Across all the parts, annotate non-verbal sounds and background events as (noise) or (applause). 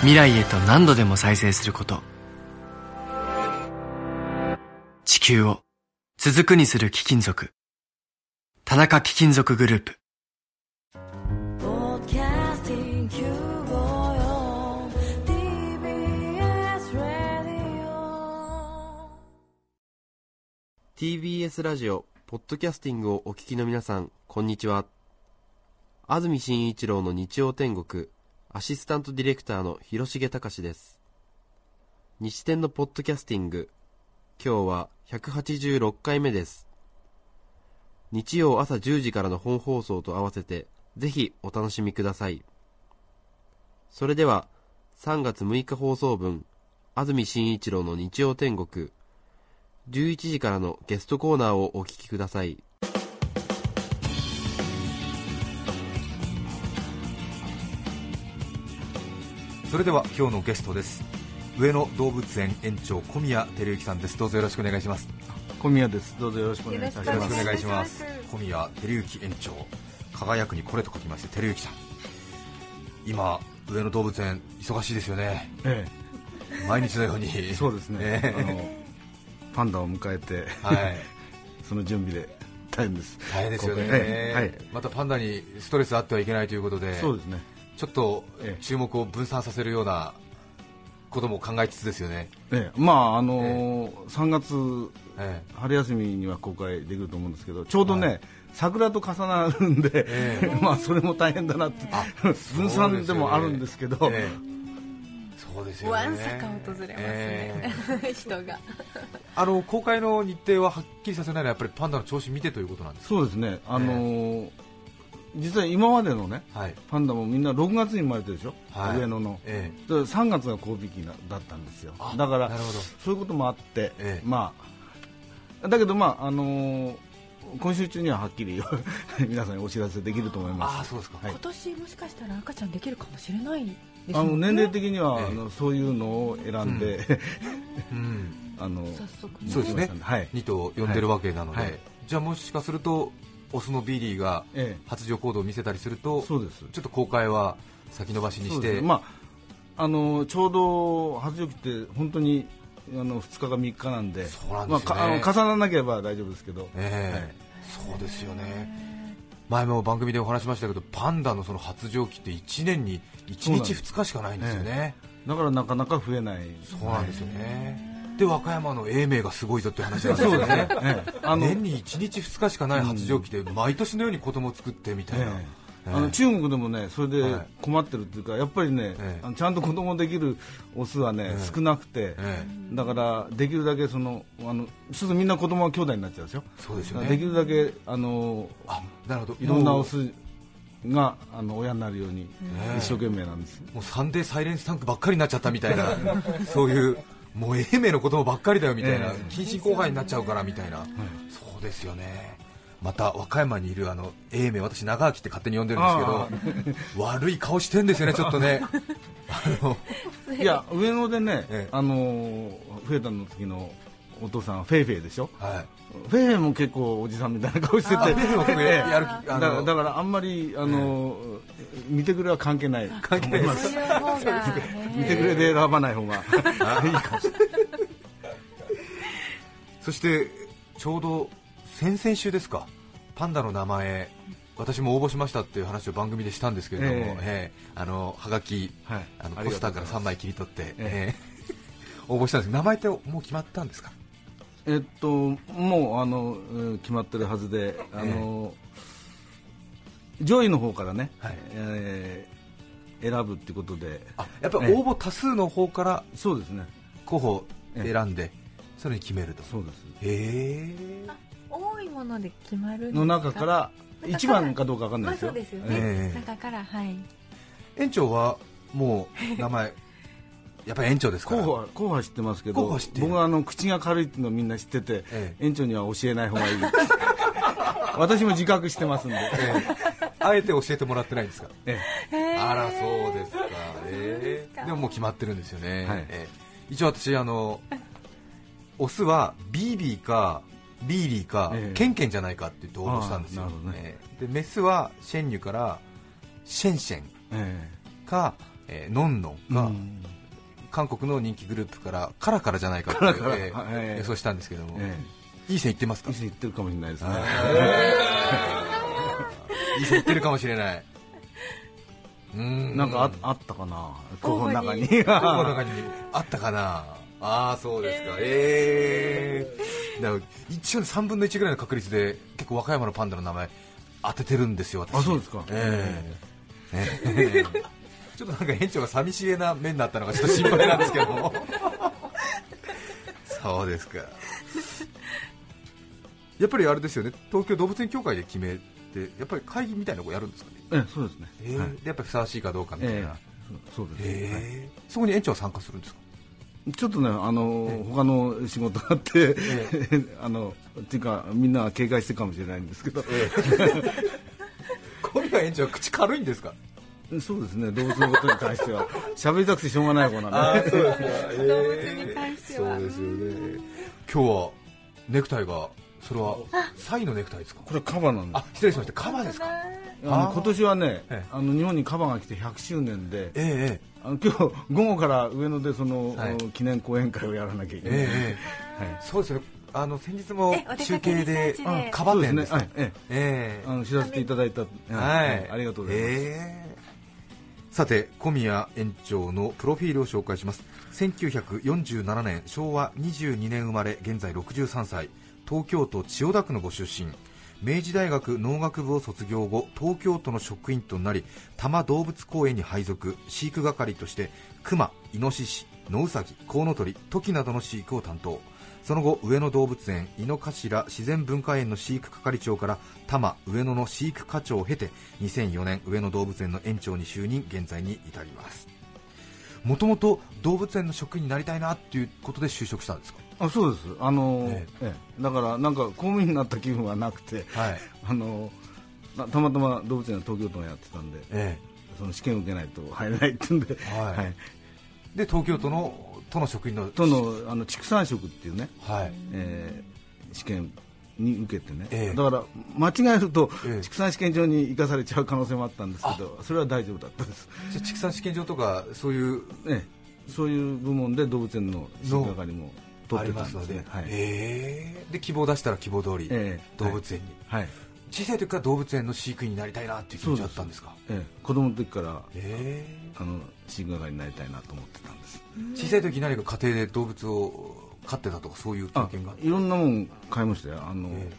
未来へと何度でも再生すること。地球を続くにする貴金属。田中貴金属グループ。Podcasting Q54 TBS Radio TBS ラジオポッドキャスティングをお聞きの皆さんこんにちは。安住紳一郎の日曜天国。アシスタントディレクターの広重隆です。日天のポッドキャスティング。今日は186回目です。日曜朝10時からの本放送と合わせてぜひお楽しみください。それでは3月6日放送分安住紳一郎の日曜天国11時からのゲストコーナーをお聞きください。それでは今日のゲストです。上野動物園園長小宮照之さんです。どうぞよろしくお願いします。小宮です。どうぞよろしくお願いします。よろしくお願いします。小宮照之園長輝くにこれと書きまして照之さん。今上野動物園忙しいですよね。え毎日のように。え、そうですね。えあのパンダを迎えて、はい。(laughs) その準備で大変です。大変ですよね、ええ。はい。またパンダにストレスあってはいけないということで。そうですね。ちょっとええ。注目を分散させるようなことも考えつつですよね、ええ、まああのー3月え春休みには公開できると思うんですけど、ちょうどね。は桜と重なるんで、え (laughs) まあそれも大変だなってあ分散でもあるんですけど、ええ。そうですよね。わんさか訪れますね、え人が。あの公開の日程ははっきりさせないのはやっぱりパンダの調子見てということなんですか？そうですね、あのー実は今までのねはい、パンダもみんな6月に生まれてるでしょ、はい。上野の。えで3月が交尾期なだったんですよ。あだからなるほど。そういうこともあって、ええ。まあだけどまああのー今週中にははっきり (laughs) 皆さんにお知らせできると思いあます。あそうですか、はい。今年もしかしたら赤ちゃんできるかもしれないですあの年齢的には、ええ。あのそういうのを選んで、うん、(laughs) あの早速ね。そうんではい、2頭呼んでるわけなので、はい。じゃあもしかするとオスのビリーがえ発情行動を見せたりするえとそうです。ちょっと公開は先延ばしにしてまああのちょうど発情期って本当にあの2日か3日なんでそうなんまあ、ですよね。かあの重ならなければ大丈夫ですけど、ええ。そうですよね。前も番組でお話しましたけどパンダのその発情期って1年に1日そうなんです。2日しかないんですよね。だからなかなか増えない。そうなんですよねで和歌山の永明がすごいぞって話なんですよね。(laughs) ええ。あの年に1日2日しかない発情期で毎年のように子供を作ってみたいな、あの中国でもねそれではい。困ってるっていうかやっぱりね、ええ。あのちゃんと子供できるオスはね、ええ。少なくて、えだからできるだけそのあのするとみんな子供は兄弟になっちゃうんですよ。そうですよね。できるだけあのあなるほど。いろんなオスがあの親になるようにえ一生懸命なんです、もうサンデーサイレンスタンクばっかりになっちゃったみたいな (laughs) そういうもう永明の子供ばっかりだよみたいな、ええ。近親交配になっちゃうからみたいな、そうですよね。また和歌山にいるあの永明私長明って勝手に呼んでるんですけど悪い顔してんですよねちょっとね。あ (laughs) のいや上野でね、ええ。あの増えたの時のお父さんはフェイフェイでしょ？はい。フェイフェイも結構おじさんみたいな顔してて。ややる気 (laughs) あのだからだからあんまりあの、見てくれは関係ない関係ないです。見てくれで選ばない方がいいかもしれない。そしてちょうど先々週ですか。パンダの名前私も応募しましたっていう話を番組でしたんですけれども、ええ。えあのはがき、はい。あのポスターからがとうございます。3枚切り取って、えええ。応募したんですけど名前ってもう決まったんですか？えっともうあのうん決まってるはずであの、上位の方からね、はい。えー選ぶってことで。あやっぱり応募多数の方からそうですね。候補選んで、それに決めると。そうです。へえ。多いもので決まるの中から一番かどうかわかんないまあですよ、そうですよね、ええ。中からはい。園長はもう名前やっぱり園長ですから。候補は候補は知ってますけど僕はあの口が軽いっていうのをみんな知ってて、え園長には教えない方がいい。(laughs) 私も自覚してますんで、あえて教えてもらってないんですか？えあらそうですか、えーでももう決まってるんですよね、はい。えー一応私あのオスはビービーかリーリーか、ええ。ケンケンじゃないかって応募したんですよ。ね。えーでメスはシェンニュからシェンシェンえか、えーノンノンえか、うん韓国の人気グループからカラカラじゃないかっ予想したんですけども、えいい線いってますか？えいい線いってるかもしれないですね、い。い線いってるかもしれない。うーんなんかああったかな？候補の中に。候補の中に。あったかな？ああそうですか。ええ。だから一応3分の1ぐらいの確率で結構和歌山のパンダの名前当ててるんですよ私。あそうですか。ええ。ええちょっとなんか園長が寂しげな目になったのがちょっと心配なんですけども。そうですか。やっぱりあれですよね。東京動物園協会で決めてやっぱり会議みたいなのをやるんですかね。ええそうですね、えーはい。でやっぱりふさわしいかどうかみたいえな、えそうそうです、はい。えーそこに園長は参加するんですか？ちょっとね、あの他の仕事があって、(laughs) あのっていうか、みんな警戒してるかもしれないんですけど、(laughs) 小宮園長は口軽いんですか？そうですね、動物のことに対しては、(laughs) 喋りたくてしょうがない子なんで、そうですか、動物に対しては。そうですよね。今日はネクタイがそれはサイのネクタイですか？これ、カバなんであ失礼しました。カバですか？す、あの今年はねええ、あの日本にカバが来て100周年で、ええあの今日午後から上野でその、はい。記念講演会をやらなきゃいけない、ええええ。はい。そうですねあの先日も中継でカバ店ですね。はいええ。あの知らせていただいた、はい、ありがとうございます。えーさて小宮園長のプロフィールを紹介します。1947年昭和22年生まれ現在63歳。東京都千代田区のご出身。明治大学農学部を卒業後東京都の職員となり多摩動物公園に配属。飼育係として熊イノシシノウサギコウノトリトキなどの飼育を担当。その後上野動物園井の頭自然文化園の飼育係長から多摩上野の飼育課長を経て2004年上野動物園の園長に就任現在に至ります。もともと動物園の職員になりたいなっていうことで就職したんですか？あそうです。あの、ええ。えだからなんか公務員になった気分はなくて、はい。(laughs) あのなたまたま動物園の東京都がやってたんでえその試験を受けないと入れないっていうんで、はい。えで東京都の都の職員の都のあの畜産職っていうね、はい。えー試験に受けてね、ええ。だから間違えるとええ。畜産試験場に行かされちゃう可能性もあったんですけどそれは大丈夫だったです、じゃあ畜産試験場とかそういうええ、そういう部門で動物園の飼育係も取あってたんりますので、はい。ええ。で希望を出したら希望通り、ええ。動物園に、はい小さい時から動物園の飼育員になりたいなっていう気持ちあったんですか？ええ、子供の時からえ。あの飼育係になりたいなと思ってたんです。え小さい時何か家庭で動物を飼ってたとかそういう経あ験が？いろんなもん買いましたよ。あの、え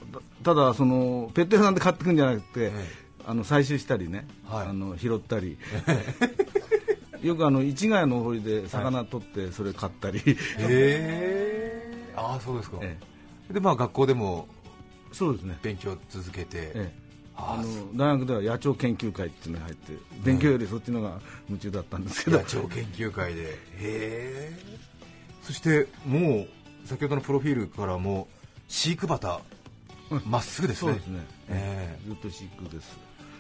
たただそのペット屋さんで買ってくるんじゃなくて、えあの採集したりね、はい。あの拾ったり。(laughs) よくあの市ヶ谷の堀で魚取ってそれ買ったり、ええ。ああそうですか、え。でまあ学校でもそうですね、勉強続けて、ええ、あの大学では野鳥研究会っていうのに入って勉強よりそっちのが夢中だったんですけど、野鳥研究会で。へえ。そしてもう先ほどのプロフィールからも飼育旗まっすぐですね。そうですね、ええ。ずっと飼育です。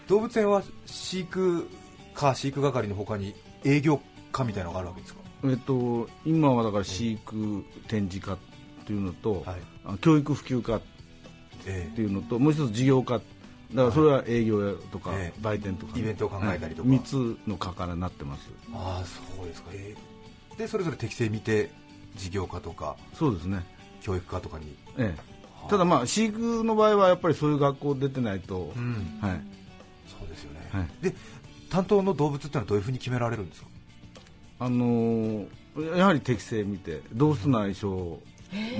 動物園は飼育課飼育係の他に営業課みたいなのがあるわけですか？えっと、今はだから飼育展示課というのと、はい。あ教育普及課っえ。ていうのともう一つ事業課だからそれは営業とかええ売店とか、イベントを考えたりとか。はい。3つの課からなってます。ああそうですか、ええ。でそれぞれ適性見て事業課とかそうですね、教育課とかに。ええ、ただまあ飼育の場合はやっぱりそういう学校出てないと、うん。はい、そうですよね、はい。で担当の動物ってのはどういうふうに決められるんですか？あのーやはり適性見て動物の相性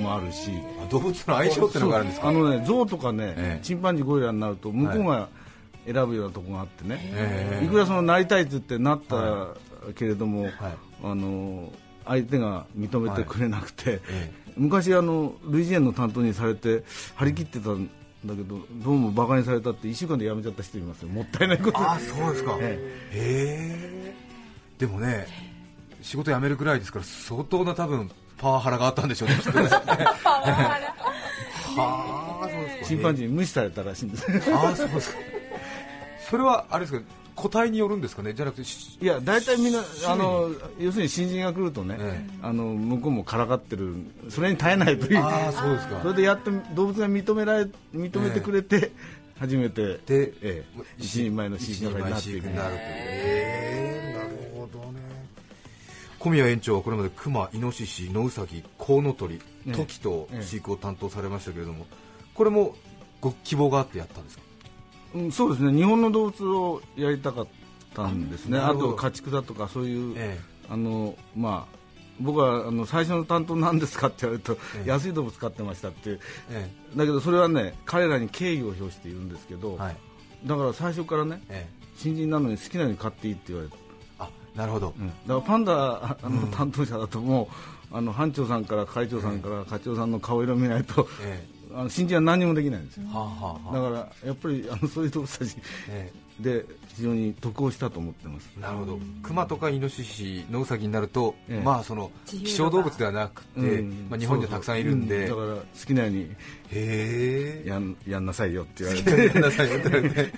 もあるし、あ動物の相性ってのがあるんですか？あのね象とかね、ええ。チンパンジーゴリラになると向こうが選ぶようなとこがあってね、ええ。いくらそのなりたいって言ってなったけれども、はい。あの相手が認めてくれなくて、え昔あの類似園の担当にされて張り切ってたんだけどどうもバカにされたって1週間で辞めちゃった人いますよ。もったいないことああそうですか。へえ。え。でもね仕事辞めるぐらいですから相当な多分パワハラがあったんでしょうねきっとね。(laughs) はあそうですか。チンパンジーに無視されたらしいんです。ああそうですか。それはあれですか個体によるんですかね？じゃなくてしいや大体みんなあの要するに新人が来るとね、えあの向こうもからかってるそれに耐えないという。ああそうですか。それでやっと動物が認められ認めてくれて、初めてでええ一人前の飼育係になっていく。なるという小宮園長はこれまで熊、イノシシ、ノウサギ、コウノトリ、ええ。トキと飼育を担当されましたけれども、これもご希望があってやったんですか？うん、そうですね。日本の動物をやりたかったんですね。あと家畜だとかそういう、えあのまあ僕はあの最初の担当なんですかって言われると、ええ。安い動物飼ってましたってえだけどそれはね彼らに敬意を表して言うんですけど、はい。だから最初からねええ。新人なのに好きなように飼っていいって言われて、あなるほど、うん。だからパンダの担当者だともうあの班長さんから会長さんから課長さんの顔色見ないと、えあの新人は何もできないんですよ。えはあはだからやっぱりあのそういう動物たちえで非常に得をしたと思ってます。えなるほど。熊とかイノシシ、ノウサギになると、ええ。まあその希少動物ではなくて、うん。まあ、日本にはたくさんいるんで、そうそう。うん。だから好きなようにへえ。やんやんなさいよって言われて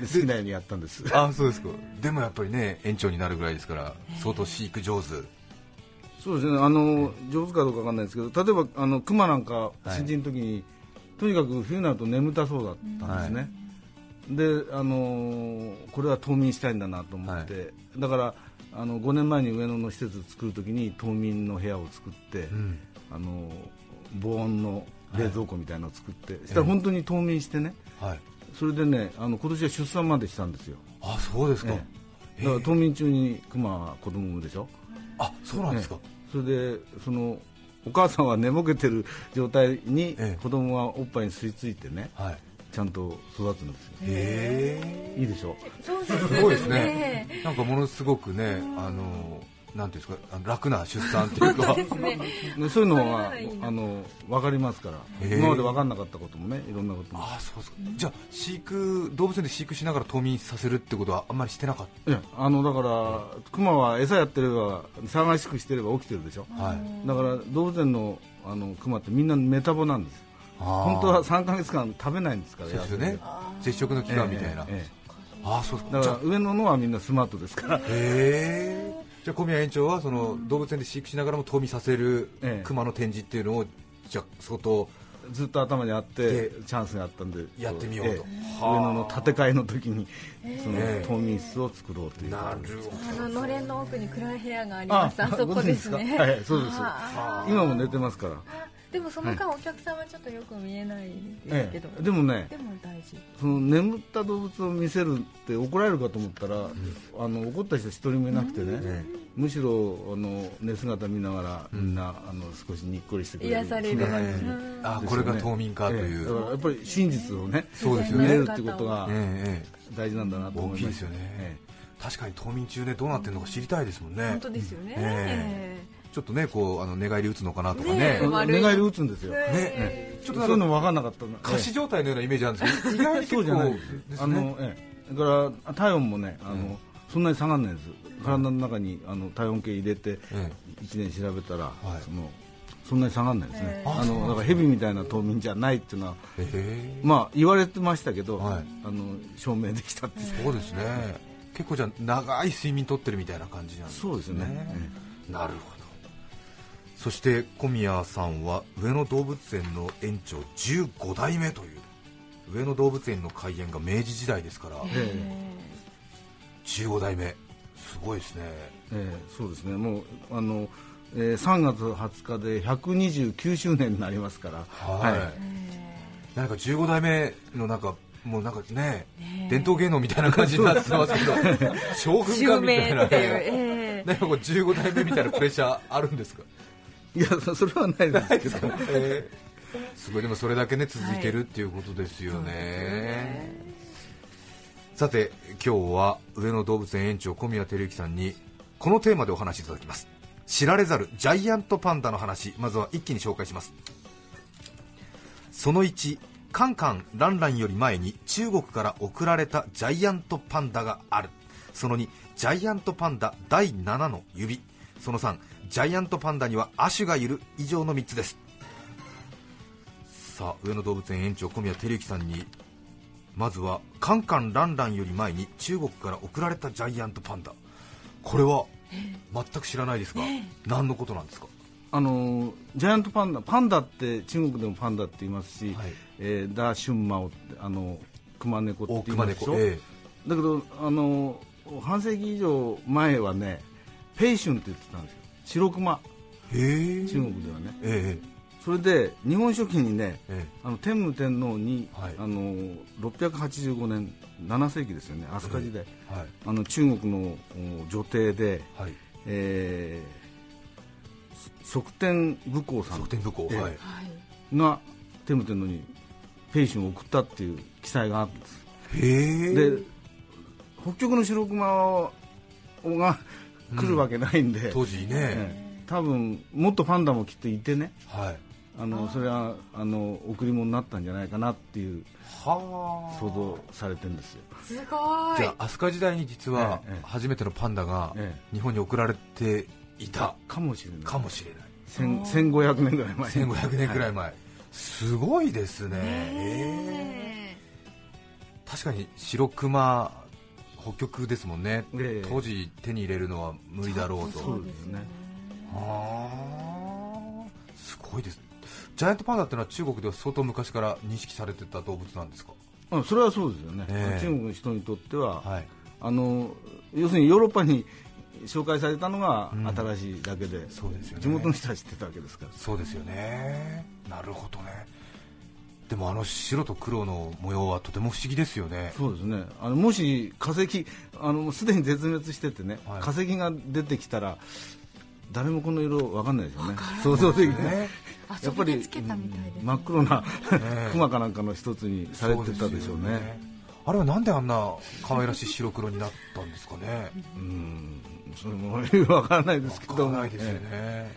好きなようにやったんです。あそうですか。でもやっぱりね園長になるぐらいですから相当飼育上手。そうですね。あの上手かどうかわかんないですけど例えばあの熊なんかはい。新人の時に、とにかく冬になると眠たそうだったんですね、であのこれは冬眠したいんだなと思って、だからあの5年前に上野の施設を作る時に冬眠の部屋を作って、ん。あの防音の冷蔵庫みたいなのを作って、そしたら本当に冬眠してねはいそれでねあの今年は出産までしたんですよ。あそうですか、ええ。だから冬眠中に熊は子供を産むでしょ。あそうなんですか、ええ。それでそのお母さんは寝ぼけてる状態にええ。子供はおっぱいに吸い付いてねはい。ちゃんと育つんですよ。へいいでしょ。そうですえすごいですね。なんかものすごくねあのなんていうんですか楽な出産っていうか。ねでそういうのはあの分かりますから。今まで分かんなかったこともねいろんなことも。あそうですか。じゃあ飼育動物園で飼育しながら冬眠させるってことはあんまりしてなかっいやあのだからクマは餌やってれば騒がしくしてれば起きてるでしょ？たはい。だから動物園のあのクマってみんなメタボなんです。本本当は3か月間食べないんですからそうですよね。接触の期間みたいな、えええあそうだから上野のはみんなスマートですから。へえじゃあ小宮園長はその動物園で飼育しながらも冬眠させるええ。熊の展示っていうのをじゃあ相当ずっと頭にあってでチャンスがあったんでやってみようと。ええ。上野の建て替えの時にそのええ。冬眠室を作ろうというなるほあののれんの奥に暗い部屋がありますあそこですね。はいそうです。あ。今も寝てますからでもその間お客さんはちょっとよく見えないですえけど、えでもねでも大事その眠った動物を見せるって怒られるかと思ったら、あの怒った人一人もいなくてね、えむしろあの寝姿見ながらみんな、あの少しにっこりしてくれる。癒されるそんな感じ。ええあこれが冬眠かという、ええ。だからやっぱり真実をねそうですよね。見れるってことがえええ大事なんだなと思いま大きいですよね。ええ。確かに冬眠中ねどうなってるのか知りたいですもんね。本当ですよね、えちょっとねこうあの寝返り打つのかなとかね。寝返り打つんですよ、え。ちょっとなんかそういうの分かんなかった。の仮死状態のようなイメージあるんですけど意外にそう結構じゃないですあの、ええ、だから体温もねあの、そんなに下がらないんです。体の中にあの体温計入れてえ1年調べたら、い。そのそんなに下がらないですね、あのだからヘビみたいな冬眠じゃないっていうのはええ。まあ言われてましたけど、はい。あの証明できたってそうですね。結構じゃあ長い睡眠とってるみたいな感じなんですね。そうですね。なるほどそして小宮さんは上野動物園の園長15代目という上野動物園の開園が明治時代ですからえ15代目。すごいですね。えええそうですね。もうあの、えー3月20日で129周年になりますから。はい、なんか15代目のなんかもうなんかね伝統芸能みたいな感じになってますけど (laughs) 将軍か襲みたいな。(laughs) 名っていう、えなんかこう15代目みたいなプレッシャーあるんですか？いやそれはないです。け (laughs) どすごいでもそれだけね続いてるっていうことですよね、さて今日は上野動物園園長小宮照之さんにこのテーマでお話しいただきます。知られざるジャイアントパンダの話まずは一気に紹介します。その1カンカンランランより前に中国から送られたジャイアントパンダがある。その2ジャイアントパンダ第7の指。その3ジャイアントパンダには亜種がいる。以上の3つです。さあ上野動物園園長小宮照之さんにまずはカンカンランランより前に中国から送られたジャイアントパンダ。これは全く知らないですが、何のことなんですか？あのジャイアントパンダパンダって中国でもパンダって言いますし、はい。えーダーシュンマオあの熊猫って大言いますでしょ、え。だけどあの半世紀以上前はねペイシュンって言ってたんですよ白熊。えへえ。中国ではね。えそれで日本書紀にねええ。あの天武天皇に、はい。あの685年7世紀ですよね飛鳥時代、えはい。あの中国のお女帝で、はい。えー、そ側天武功さん。側天武功ええ。はい。が天武天皇にペイシュンを送ったっていう記載があるんです。へえ。で北極の白熊が来るわけないんで、当時ね、ええ。多分もっとパンダもきっといてね。はい。あのそれはあの贈り物になったんじゃないかなっていうはあ。想像されてるんですよ。すごい。じゃあ飛鳥時代に実は初めてのパンダがえ日本に送られていた。かもしれない。かもしれない。千1500年ぐらい前。1500年くらいは前、すごいですね、ええ。確かに白熊北極ですもんね、ええ。当時手に入れるのは無理だろうと。そうですね。あー。すごいです。ジャイアントパンダってのは中国では相当昔から認識されてた動物なんですか？あそれはそうですよね、ええ。中国の人にとっては、はい。あの要するにヨーロッパに紹介されたのがうん。新しいだけで、そうですよね。地元の人は知ってたわけですから。そうですよね。なるほどねでもあの白と黒の模様はとても不思議ですよね。そうですね。あのもし化石あのすでに絶滅しててね、はい。化石が出てきたら誰もこの色わかんないですよね。想像できない、ね。遊びでつけたみたいです、真っ黒なえ。熊かなんかの一つにされてたでしょうね。あれはなんであんな可愛らしい白黒になったんですかね。うん。それもよくわからないですけわどからないですよね、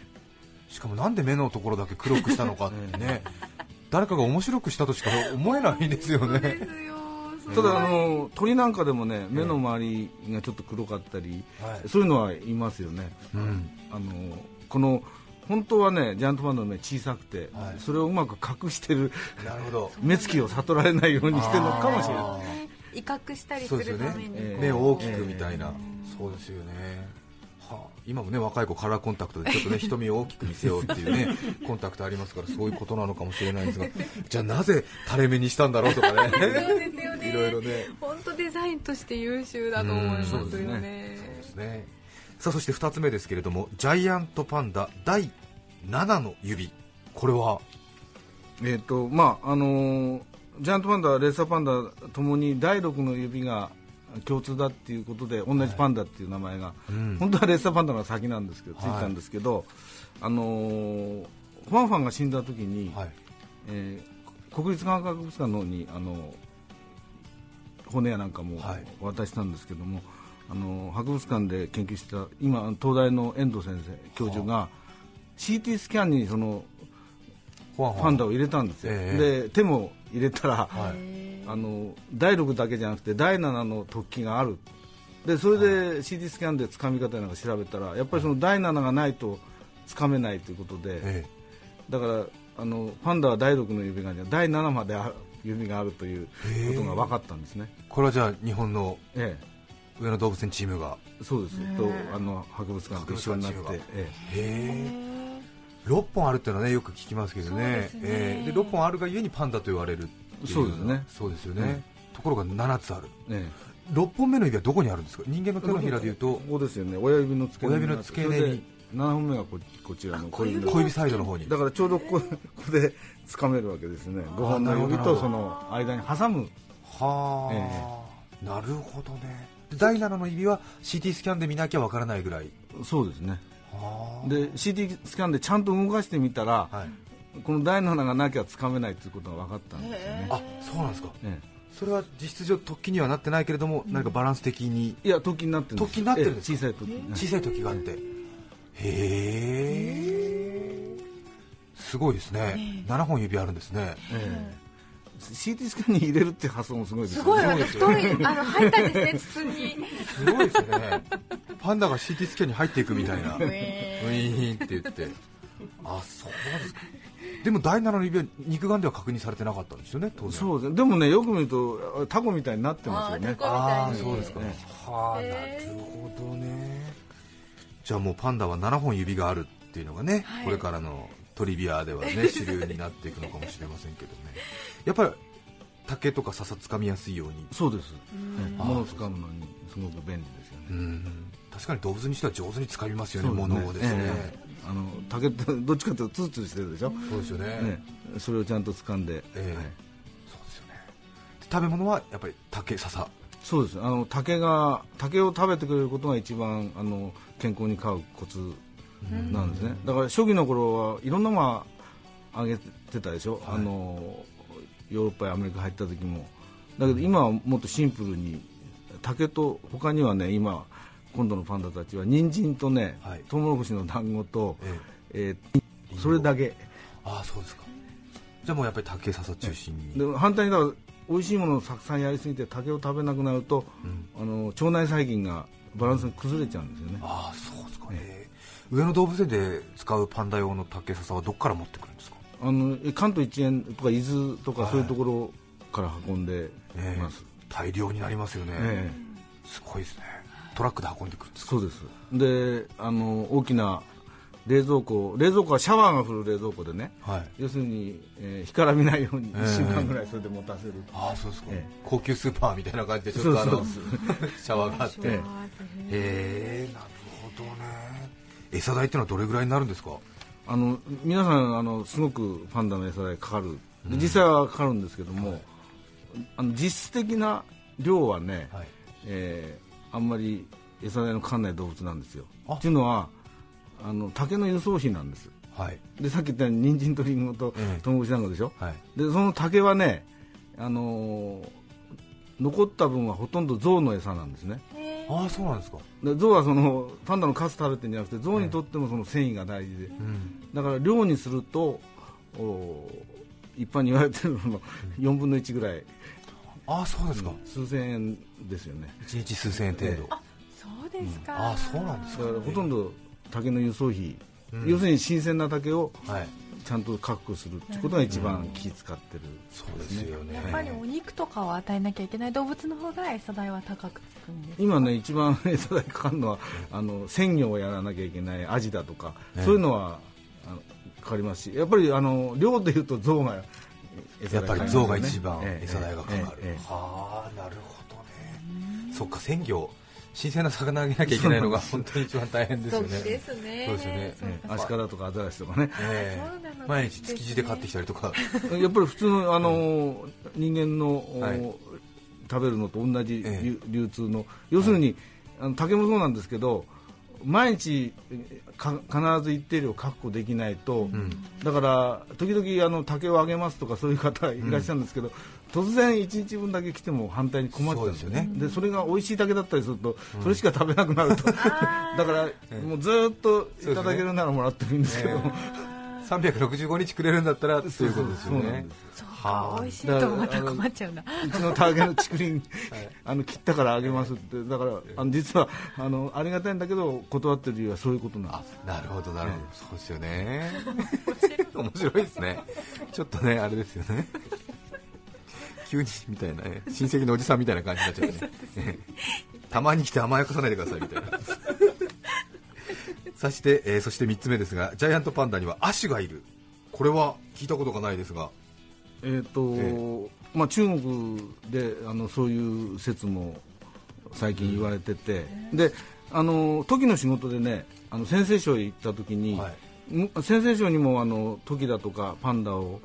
しかもなんで目のところだけ黒くしたのかってね (laughs) 誰かが面白くしたとしか思えないんですよね。ですよ。すただあの鳥なんかでもね目の周りがちょっと黒かったり、はい。そういうのはいますよね、うん。あのこの本当はねジャイアントパンダの目小さくて、はい。それをうまく隠してるなるほど。目つきを悟られないようにしてるのかもしれない。あ威嚇したりすそうですよね。るためにええ。目を大きくみたいな、そうですよね、はあ、今もね若い子カラーコンタクトでちょっとね (laughs) 瞳を大きく見せようっていうねコンタクトありますからそういうことなのかもしれないんですがじゃあなぜ垂れ目にしたんだろうとかね。いろいろね。本当デザインとして優秀だと思いますそうですね。ね。さあそして2つ目ですけれどもジャイアントパンダ第7の指。これは？えっ、とまああのージャイアントパンダレッサーパンダともに第6の指が共通だっていうことで同じパンダっていう名前が、うん。本当はレッサーパンダが先なんですけど、ついたんですけどあのーファンファンが死んだ時に、はい。えー国立科学博物館の方にあの骨やなんかもはい。渡したんですけども、あの博物館で研究してた今東大の遠藤先生教授が CT スキャンにそのファン。パンダを入れたんですよ、ええ。で手も入れたら、はい。あの第6だけじゃなくて第7の突起がある。でそれで CT スキャンでつかみ方なんか調べたらやっぱりその第7がないとつかめないということで、えだからあのパンダは第6の指がじゃ第7まで指があるということが分かったんですね、えこれはじゃあ日本のえ上野動物園チームが？え、そうです、とあの博物館と一緒になってへえ6本あるっていうのはねよく聞きますけどね。ですね。ええ。で6本あるがゆえにパンダと言われるそうですね。そうですよね、ところが7つある。ええ。6本目の指はどこにあるんですか？人間のえ手のひらでいうと。ここですよね。親指の付け根。親指の付け根に。それで7本目がここちらの小指。の小指サイドの方に。だからちょうどここで掴めるわけですね。5本の指とその間に挟む。はあ、なるほどね。で第7の指は CT スキャンで見なきゃわからないぐらい。そうですね。はで CT スキャンでちゃんと動かしてみたら、あ、はい、この第7がなきゃ掴めないということが分かったんですよね、あそうなんですか。えそれは実質上突起にはなってないけれども、何かバランス的に？えいや突起になってるになってるんですか？ええ小さい突起小さい時があって。へえすごいですね、7本指あるんですね。ええ CT スキャンに入れるって発想もすごいですよね。すごい太いあの入ったんですね筒に。すごいですよね。パンダが CT スキャンに入っていくみたいな。ウウィェーンって言って。あそうですか。でも第7の指は肉眼では確認されてなかったんですよね当然。そうですね。でもねよく見るとタコみたいになってますよね。あああそうですか、ね。はあなるほどね。じゃあもうパンダは7本指があるっていうのがね、はい。これからのトリビアではね主流になっていくのかもしれませんけどねやっぱり竹とか笹つかみやすいように。そうです、物を使うのにすごく便利ですよね。うん。確かに動物にしては上手に使いますよねそう物をですね、ええ。あの竹ってどっちかというとツルツルしてるでしょ、そうですよね。ね、それをちゃんと掴んで、ええ。はい。そうですよね。で食べ物はやっぱり竹笹。そうです。あの竹が竹を食べてくれることが一番あの健康に飼うコツなんですね、だから初期の頃はいろんなものあげてたでしょ、はい。あのヨーロッパやアメリカ入った時も。だけど今はもっとシンプルに竹と他にはね今今度のパンダたちは人参とね、はい。トウモロコシの団子と、ええ。ーそれだけ。ああそうですか。じゃあもうやっぱり竹笹中心に、で反対にだから美味しいものをたくさんやりすぎて竹を食べなくなると、あの腸内細菌がバランスが崩れちゃうんですよね、ああそうですか。ね、上野動物園で使うパンダ用の竹笹はどこから持ってくるんですか？あのえ関東一円とか伊豆とかはいそういうところから運んでええ。ます、大量になりますよね、えすごいですね。トラックで運んでくるんですか？そうです。であの大きな冷蔵庫冷蔵庫はシャワーが降る冷蔵庫でねはい。要するに、えー干からびないようにええ。1週間ぐらいそれで持たせる、ああそうですか、え高級スーパーみたいな感じでちょっとあの (laughs) そうシャワーがあって。へええなるほどね。餌代ってのはどれぐらいになるんですか？あの皆さんあのすごくパンダの餌代かかる。で実際はかかるんですけども、あの実質的な量はね、はい。えーあんまり餌代のかかんない動物なんですよ。あ。っていうのはあの竹の輸送費なんです。はい。でさっき言ったように人参とリンゴとええトウモロコシなんかでしょ、はい。でその竹はね、あのー残った分はほとんど象の餌なんですねああそうなんですか。で象はそのパンダのカス食べてるんじゃなくて象にとってもその繊維が大事で、うん。だから量にするとお一般に言われてるのの4分の1ぐらい。ああそうですか、数千円ですよね。一日数千円程度、そうですか、ああそうなんですか。だからほとんど竹の輸送費、うん。要するに新鮮な竹をはい。ちゃんと確保するってことが一番気使ってる、そうですよね。やっぱりお肉とかを与えなきゃいけない動物の方が餌代は高く今ね一番餌代かかるのはあの鮮魚をやらなきゃいけないアジだとか、ええ。そういうのはあのかかりますしやっぱりあの量でいうと象が餌やっぱり代かかりますよね。象が一番ええ餌代がかかる、ええええはあなるほどね。そっか鮮魚新鮮な魚あげなきゃいけないのが本当に一番大変ですよね。そうですね。そうアシカだとかアザラシとかね。えそうなの。え毎日築地で買ってきたりとか。(laughs) やっぱり普通のあの人間の、おはい食べるのと同じええ。流流通の。要するに、あの竹もそうなんですけど毎日か必ず一定量確保できないと、ん。だから時々あの竹をあげますとかそういう方いらっしゃるんですけど、突然1日分だけ来ても反対に困っちゃうんですよね。でそれが美味しい竹だったりすると、それしか食べなくなると。(laughs) だからもうずっといただけるならもらってもいいんですけど、え365日くれるんだったらということですよね。美味しいとまた困っちゃうな。うちの竹の竹林、あの (laughs) 切ったからあげますって。だからあの実はあのありがたいんだけど断ってる理由はそういうことなんです。なるほどなるほど、そうですよね。(laughs) 面白いですね。ちょっとねあれですよね。急にみたいなね親戚のおじさんみたいな感じになっちゃってね。(laughs) たまに来て甘やかさないでくださいみたいなそして、えーそして3つ目ですがジャイアントパンダには亜種がいる。これは聞いたことがないですが。えーとえまあ、中国であのそういう説も最近言われてて、であの時の仕事でねあの先生賞へ行った時に、はい。む先生賞にもあのトキだとかパンダを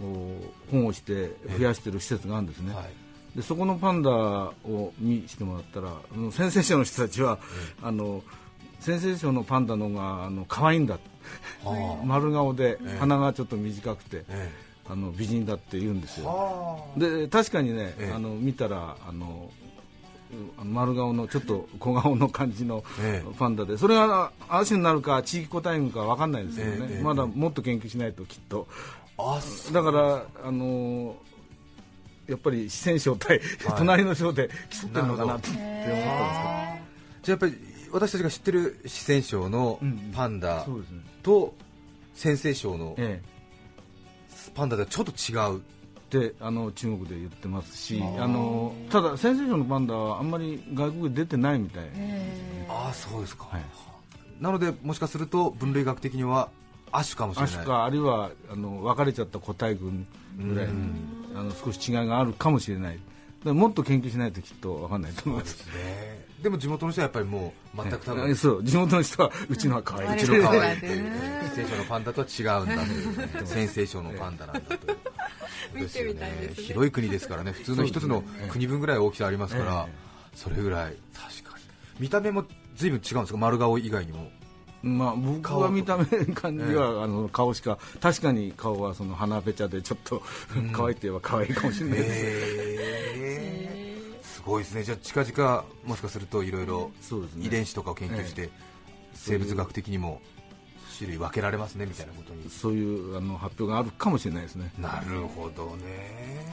お保護して増やしてる施設があるんですね、はい。でそこのパンダを見してもらったら先生賞の人たちは、あの先生賞のパンダの方があの可愛いんだ。は丸顔でええ。鼻がちょっと短くて、あえ。あの美人だって言うんですえよ。はで確かにね、ええ。あの見たらあの丸顔のちょっと小顔の感じのええ。パンダでそれが亜種になるか地域個体群か分かんないですけどね、まだもっと研究しないときっと。だからあのやっぱり四川省対、はい。隣の省で競ってるのかなって思ったんですけど。じゃあやっぱり私たちが知ってる四川省のうんパンダと陝西省のえパンダではちょっと違う。えであの中国で言ってますしあのただ先生省のパンダはあんまり外国で出てないみたい、ああそうですか、はい。なのでもしかすると分類学的には亜種かもしれない。アシカあるいはあの分かれちゃった個体群ぐらいにあの少し違いがあるかもしれない。もっと研究しないときっと分かんないと思いますねでも地元の人はやっぱりもう全く多分、ええそう地元の人はうちのは可愛い。うちの可愛い。そうだね四川省のパンダとは違うんだという陝西省のパンダなんだという。見てみたいですね。広い国ですからね。普通の一つの国分ぐらい大きさありますから、えそれぐらい。確かに見た目も随分違うんですか？丸顔以外にも。まあ、僕は見た目感じは、あの顔しか確かに顔はその鼻ぺちゃでちょっと、可愛いって言えば可愛いかもしれないです、へーすごいですね。じゃあ近々もしかするといろいろそうですね。遺伝子とかを研究して、生物学的にも種類分けられますねみたいなことに。そういうあの発表があるかもしれないですね。なるほどね。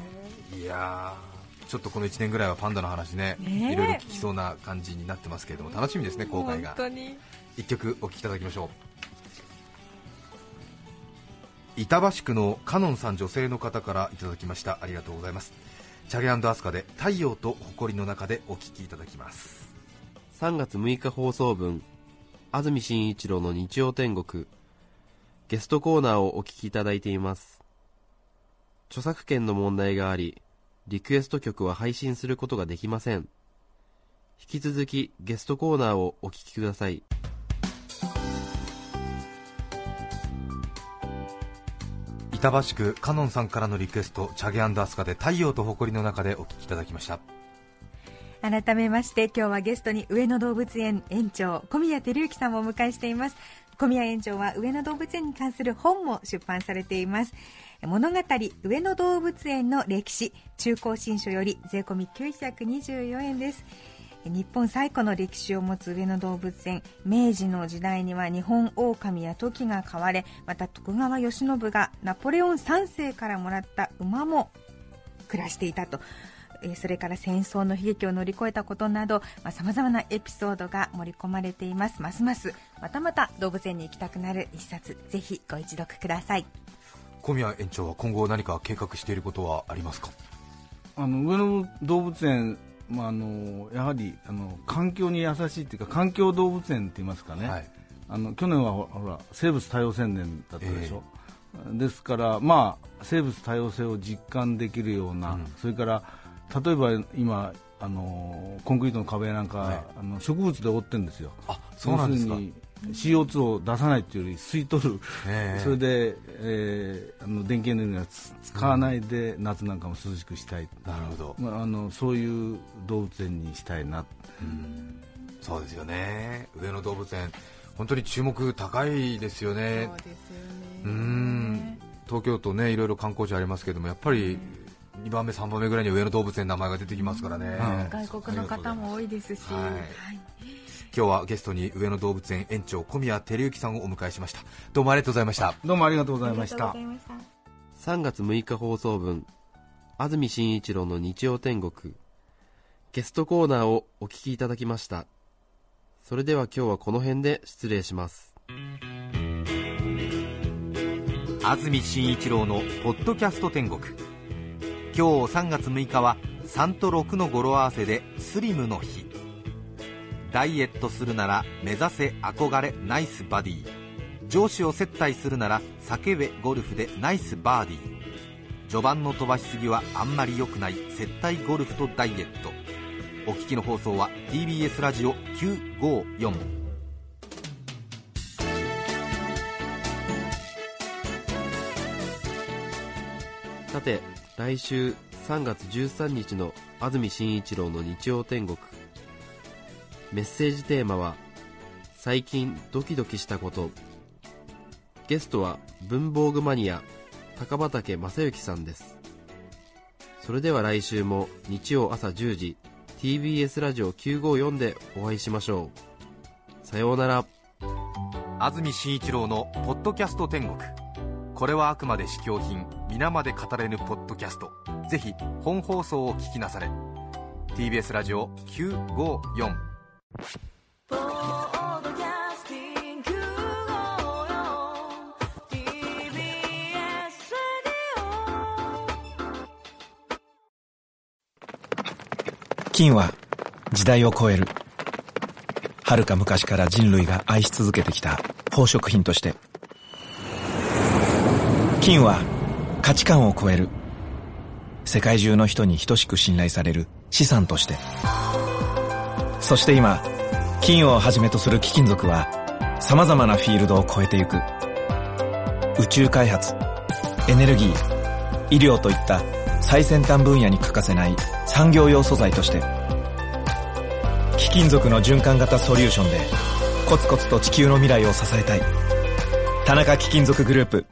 いやーちょっとこの1年ぐらいはパンダの話ねいろいろ聞きそうな感じになってますけれども楽しみですね公開が。本当に。一曲お聴きいただきましょう。板橋区のカノンさん女性の方からいただきました。ありがとうございますチャゲアスカで太陽と誇りの中でお聴きいただきます。3月6日放送分安住紳一郎の日曜天国。ゲストコーナーをお聞きいただいています。著作権の問題がありリクエスト曲は配信することができません。引き続きゲストコーナーをお聞きください。板橋区カノンさんからのリクエストチャゲアスカで太陽と誇りの中でお聴きいただきました。改めまして今日はゲストに上野動物園園長小宮照之さんをお迎えしています。小宮園長は上野動物園に関する本も出版されています。物語上野動物園の歴史中高新書より税込み924円です。日本最古の歴史を持つ上野動物園明治の時代には日本狼やトキが飼われまた徳川慶喜がナポレオン3世からもらった馬も暮らしていたと。えーそれから戦争の悲劇を乗り越えたことなどさまざ、まなエピソードが盛り込まれています。ますますまたまた動物園に行きたくなる一冊ぜひご一読ください。小宮園長は今後何か計画していることはありますか？あの上野動物園、まあ、あのやはりあの環境に優しいっていうか環境動物園って言いますかね、はい。あの去年はほほら生物多様宣言だったでしょ、ですから、まあ、生物多様性を実感できるような、それから例えば今あのコンクリートの壁なんか、はい。あの植物で覆ってるんですよ。あそうなんですか CO2 を出さないっていうより吸い取る、ええ。それで、えーあの電気エネルギーはつ使わないで夏なんかも涼しくしたい、なるほど。まあ、あのそういう動物園にしたいな。そうですよね。上野動物園。本当に注目高いですよね。そうですよね。うん。東京都ねいろいろ観光地ありますけどもやっぱり2番目3番目ぐらいに上野動物園の名前が出てきますからね、うん。外国の方も多いですし、はい。はい今日はゲストに上野動物園園長小宮照之さんをお迎えしました。どうもありがとうございました。どうもありがとうございました。ありがとうございました3月6日放送分安住紳一郎の日曜天国。ゲストコーナーをお聞きいただきました。それでは今日はこの辺で失礼します。安住紳一郎の「ポッドキャスト天国」今日3月6日は3と6の語呂合わせでスリムの日ダイエットするなら目指せ憧れナイスバディ。上司を接待するなら叫べゴルフでナイスバーディー。序盤の飛ばしすぎはあんまり良くない接待ゴルフとダイエット。お聞きの放送は TBS ラジオ954さて来週3月13日の安住紳一郎の日曜天国。メッセージテーマは「最近ドキドキしたこと」ゲストは文房具マニア高畑正幸さんです。それでは来週も日曜朝10時 TBS ラジオ954でお会いしましょう。さようなら。安住紳一郎の「ポッドキャスト天国」これはあくまで試供品皆まで語れぬポッドキャスト。ぜひ本放送を聞きなされ。TBS ラジオ954金は時代を超える。遥か昔から人類が愛し続けてきた宝飾品として。金は価値観を超える。世界中の人に等しく信頼される資産として。そして今金をはじめとする貴金属は様々なフィールドを超えてゆく。宇宙開発エネルギー医療といった最先端分野に欠かせない産業用素材として貴金属の循環型ソリューションでコツコツと地球の未来を支えたい。田中貴金属グループ。